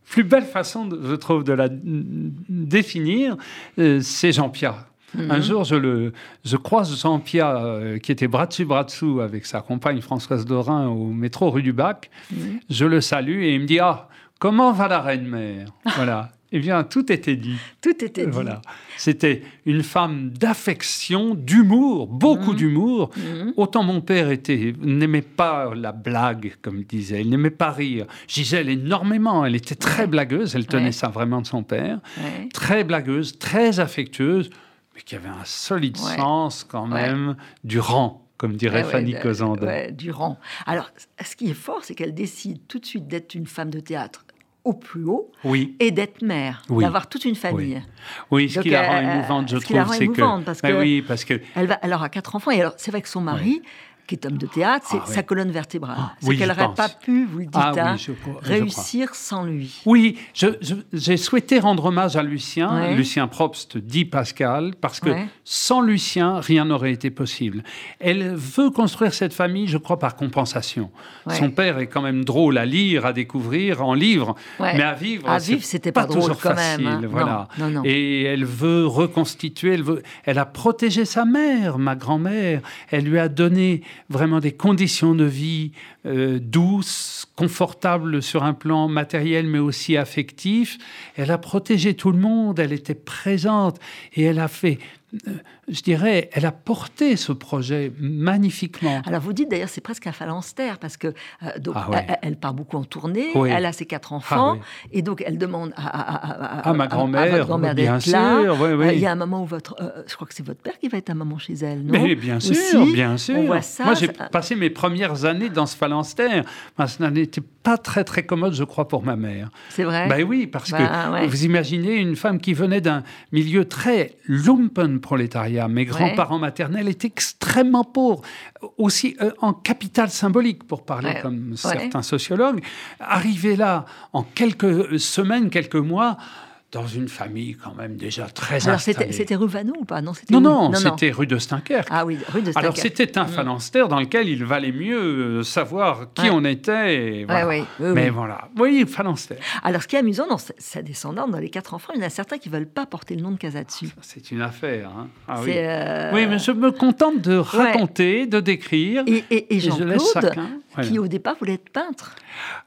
Speaker 3: plus belles façons, je trouve, de la définir, euh, c'est Jean-Pierre.
Speaker 2: Mhm.
Speaker 3: Un jour, je, le, je croise Jean-Pierre, euh, qui était bras dessus, bras dessous avec sa compagne Françoise Dorin au métro rue du Bac.
Speaker 2: Mhm.
Speaker 3: Je le salue et il me dit Ah, comment va la reine-mère Voilà. Eh bien, tout était dit.
Speaker 2: Tout était dit.
Speaker 3: Voilà. C'était une femme d'affection, d'humour, beaucoup
Speaker 2: Mhm.
Speaker 3: d'humour. Autant mon père était n'aimait pas la blague, comme il disait, il n'aimait pas rire. Gisèle énormément, elle était très blagueuse, elle tenait
Speaker 2: Ouais.
Speaker 3: ça vraiment de son père,
Speaker 2: Ouais.
Speaker 3: très blagueuse, très affectueuse, mais qui avait un solide
Speaker 2: Ouais.
Speaker 3: sens quand
Speaker 2: Ouais.
Speaker 3: même du rang, comme dirait
Speaker 2: Ouais, ouais,
Speaker 3: Fanny
Speaker 2: de-
Speaker 3: Cosandin.
Speaker 2: ouais, du rang. Alors, ce qui est fort, c'est qu'elle décide tout de suite d'être une femme de théâtre au plus haut
Speaker 3: Oui,
Speaker 2: et d'être mère,
Speaker 3: Oui.
Speaker 2: d'avoir toute une famille.
Speaker 3: oui, ce qui la rend
Speaker 2: euh,
Speaker 3: émouvante, je trouve, c'est que,
Speaker 2: émouvante, parce
Speaker 3: Ben
Speaker 2: que-
Speaker 3: oui, parce que
Speaker 2: Elle, va, elle aura quatre enfants et alors c'est vrai que son mari, qui est homme de théâtre, c'est
Speaker 3: Ah, oui.
Speaker 2: sa colonne vertébrale.
Speaker 3: Ah,
Speaker 2: c'est
Speaker 3: oui,
Speaker 2: qu'elle n'aurait pas pu, vous le dites,
Speaker 3: Ah oui,
Speaker 2: hein,
Speaker 3: je crois- je
Speaker 2: réussir sans lui.
Speaker 3: Oui, j'ai souhaité rendre hommage à Lucien,
Speaker 2: Ouais.
Speaker 3: Lucien Probst dit Pascal, parce que
Speaker 2: Ouais.
Speaker 3: sans Lucien, rien n'aurait été possible. Elle veut construire cette famille, je crois, par compensation.
Speaker 2: Ouais.
Speaker 3: Son père est quand même drôle à lire, à découvrir, en livre, mais à vivre,
Speaker 2: À vivre, c'était pas drôle
Speaker 3: toujours
Speaker 2: quand
Speaker 3: facile.
Speaker 2: même, hein.
Speaker 3: Voilà.
Speaker 2: Non, non, non.
Speaker 3: Et elle veut reconstituer, elle, veut, elle a protégé sa mère, ma grand-mère. Elle lui a donné vraiment des conditions de vie euh, douces, confortables sur un plan matériel, mais aussi affectif. Elle a protégé tout le monde, elle était présente et elle a fait, euh, je dirais, elle a porté ce projet magnifiquement.
Speaker 2: Alors vous dites d'ailleurs c'est presque un phalanstère parce que euh, donc
Speaker 3: Ah ouais.
Speaker 2: elle, elle part beaucoup en tournée,
Speaker 3: Oui.
Speaker 2: elle a ses quatre enfants
Speaker 3: oui.
Speaker 2: et donc elle demande à, à- à- à-
Speaker 3: Ah, ma grand-mère, bien
Speaker 2: d'être là.
Speaker 3: sûr, oui.
Speaker 2: Euh, Il y a un moment où votre, euh, je crois que c'est votre père qui va être un moment chez elle, non?
Speaker 3: Mais bien sûr,
Speaker 2: Aussi,
Speaker 3: bien sûr.
Speaker 2: On voit ça.
Speaker 3: Moi, j'ai
Speaker 2: ça-
Speaker 3: passé mes premières années dans ce phalanstère. Ben, ça n'était pas très, très commode, je crois, pour ma mère.
Speaker 2: C'est vrai?
Speaker 3: Ben oui, parce
Speaker 2: Bah,
Speaker 3: que
Speaker 2: ouais.
Speaker 3: vous imaginez une femme qui venait d'un milieu très lumpen prolétariat. Mes grands-parents maternels étaient extrêmement pauvres, aussi euh, en capital symbolique, pour parler
Speaker 2: Ouais,
Speaker 3: comme
Speaker 2: ouais.
Speaker 3: certains sociologues. Arriver là en quelques semaines, quelques mois, dans une famille quand même déjà très
Speaker 2: Alors c'était rue Vanou ou pas Non, c'était
Speaker 3: Non, c'était rue de Stinkerque.
Speaker 2: Ah oui, rue de
Speaker 3: Alors c'était un
Speaker 2: Mm.
Speaker 3: phalanstère dans lequel il valait mieux euh, savoir qui
Speaker 2: Ouais.
Speaker 3: on était. et voilà.
Speaker 2: Ouais, ouais, oui,
Speaker 3: Mais
Speaker 2: oui.
Speaker 3: voilà, oui, phalanstère.
Speaker 2: Alors, ce qui est amusant dans sa- descendante, dans les quatre enfants, il y en a certains qui veulent pas porter le nom de Casatsu.
Speaker 3: C'est une affaire. hein. Ah oui.
Speaker 2: Euh,
Speaker 3: Oui, mais je me contente de raconter, de décrire.
Speaker 2: Et, et- et
Speaker 3: et je
Speaker 2: qui au départ voulait être peintre.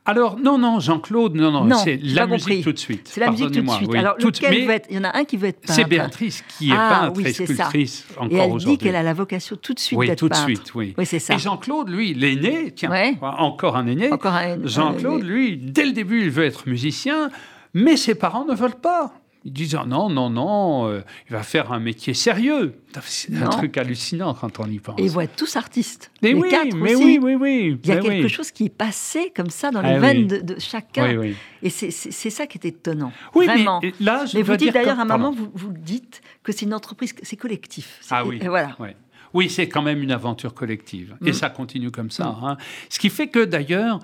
Speaker 3: Alors, non, non, Jean-Claude, non, non,
Speaker 2: Non,
Speaker 3: c'est la musique
Speaker 2: compris.
Speaker 3: tout de suite.
Speaker 2: C'est la musique tout de suite.
Speaker 3: oui,
Speaker 2: Alors,
Speaker 3: tout
Speaker 2: lequel veut être- il y en a un qui veut être peintre.
Speaker 3: C'est Béatrice qui est
Speaker 2: Ah,
Speaker 3: peintre
Speaker 2: oui,
Speaker 3: et
Speaker 2: ça.
Speaker 3: sculptrice encore
Speaker 2: elle dit
Speaker 3: aujourd'hui.
Speaker 2: qu'elle a la vocation tout de suite
Speaker 3: Oui,
Speaker 2: d'être
Speaker 3: tout de
Speaker 2: peintre.
Speaker 3: suite, oui.
Speaker 2: Oui, c'est ça.
Speaker 3: Et Jean-Claude, lui, l'aîné, tiens,
Speaker 2: Ouais.
Speaker 3: encore un aîné.
Speaker 2: Encore un-
Speaker 3: Jean-Claude, lui, dès le début, il veut être musicien, mais ses parents ne veulent pas. Ils disent ah non, non, non, euh, il va faire un métier sérieux. C'est un
Speaker 2: Non.
Speaker 3: truc hallucinant quand on y pense.
Speaker 2: Et ils vont être tous artistes.
Speaker 3: Mais
Speaker 2: les
Speaker 3: oui,
Speaker 2: quatre
Speaker 3: mais
Speaker 2: aussi.
Speaker 3: oui, oui, oui.
Speaker 2: Il y a
Speaker 3: mais
Speaker 2: quelque
Speaker 3: oui.
Speaker 2: chose qui est passé comme ça dans les
Speaker 3: Ah oui.
Speaker 2: veines de, de chacun.
Speaker 3: Oui.
Speaker 2: Et c'est- ça qui est étonnant.
Speaker 3: Oui,
Speaker 2: Vraiment.
Speaker 3: mais là, je
Speaker 2: Mais vous dites d'ailleurs à un moment, vous, vous dites que c'est une entreprise, c'est collectif.
Speaker 3: Ah oui.
Speaker 2: Et voilà.
Speaker 3: Oui, c'est quand même une aventure collective. Et
Speaker 2: Mm.
Speaker 3: ça continue comme ça. hein. Ce qui fait que d'ailleurs,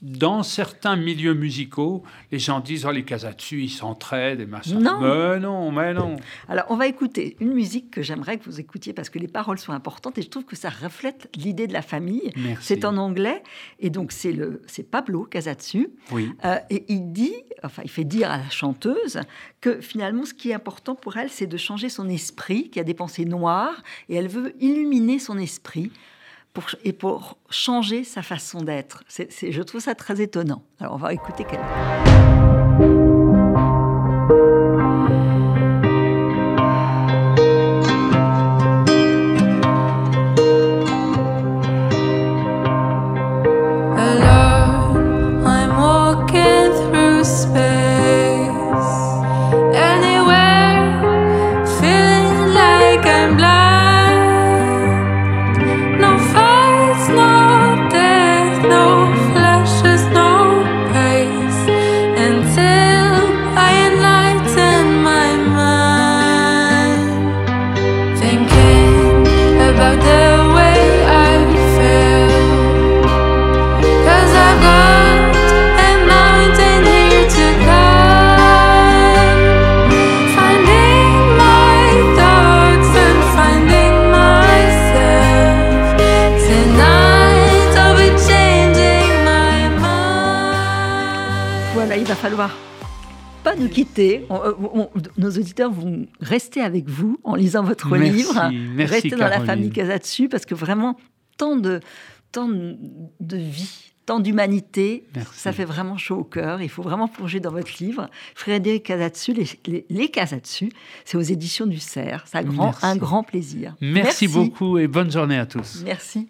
Speaker 3: dans certains milieux musicaux, les gens disent Oh, les Casatsu, ils s'entraident et machin.
Speaker 2: Non.
Speaker 3: Mais non, mais non.
Speaker 2: Alors, on va écouter une musique que j'aimerais que vous écoutiez parce que les paroles sont importantes et je trouve que ça reflète l'idée de la famille. C'est en anglais et donc c'est le c'est Pablo Casatsu
Speaker 3: Oui.
Speaker 2: Euh, et il dit, enfin il fait dire à la chanteuse que finalement ce qui est important pour elle c'est de changer son esprit qui a des pensées noires et elle veut illuminer son esprit et pour changer sa façon d'être. Je trouve ça très étonnant. Alors on va écouter qu'elle. Nous quitter. Euh, nos auditeurs vont rester avec vous en lisant votre livre.
Speaker 3: Merci,
Speaker 2: rester dans la famille Casatsu parce que vraiment, tant de, tant de vie, tant d'humanité, ça fait vraiment chaud au cœur. Il faut vraiment plonger dans votre livre. Frédéric Casatsu, les, les, les Casatsu, c'est aux éditions du Cerf. C'est un grand, un grand plaisir.
Speaker 3: Merci beaucoup et bonne journée à tous.
Speaker 2: Merci.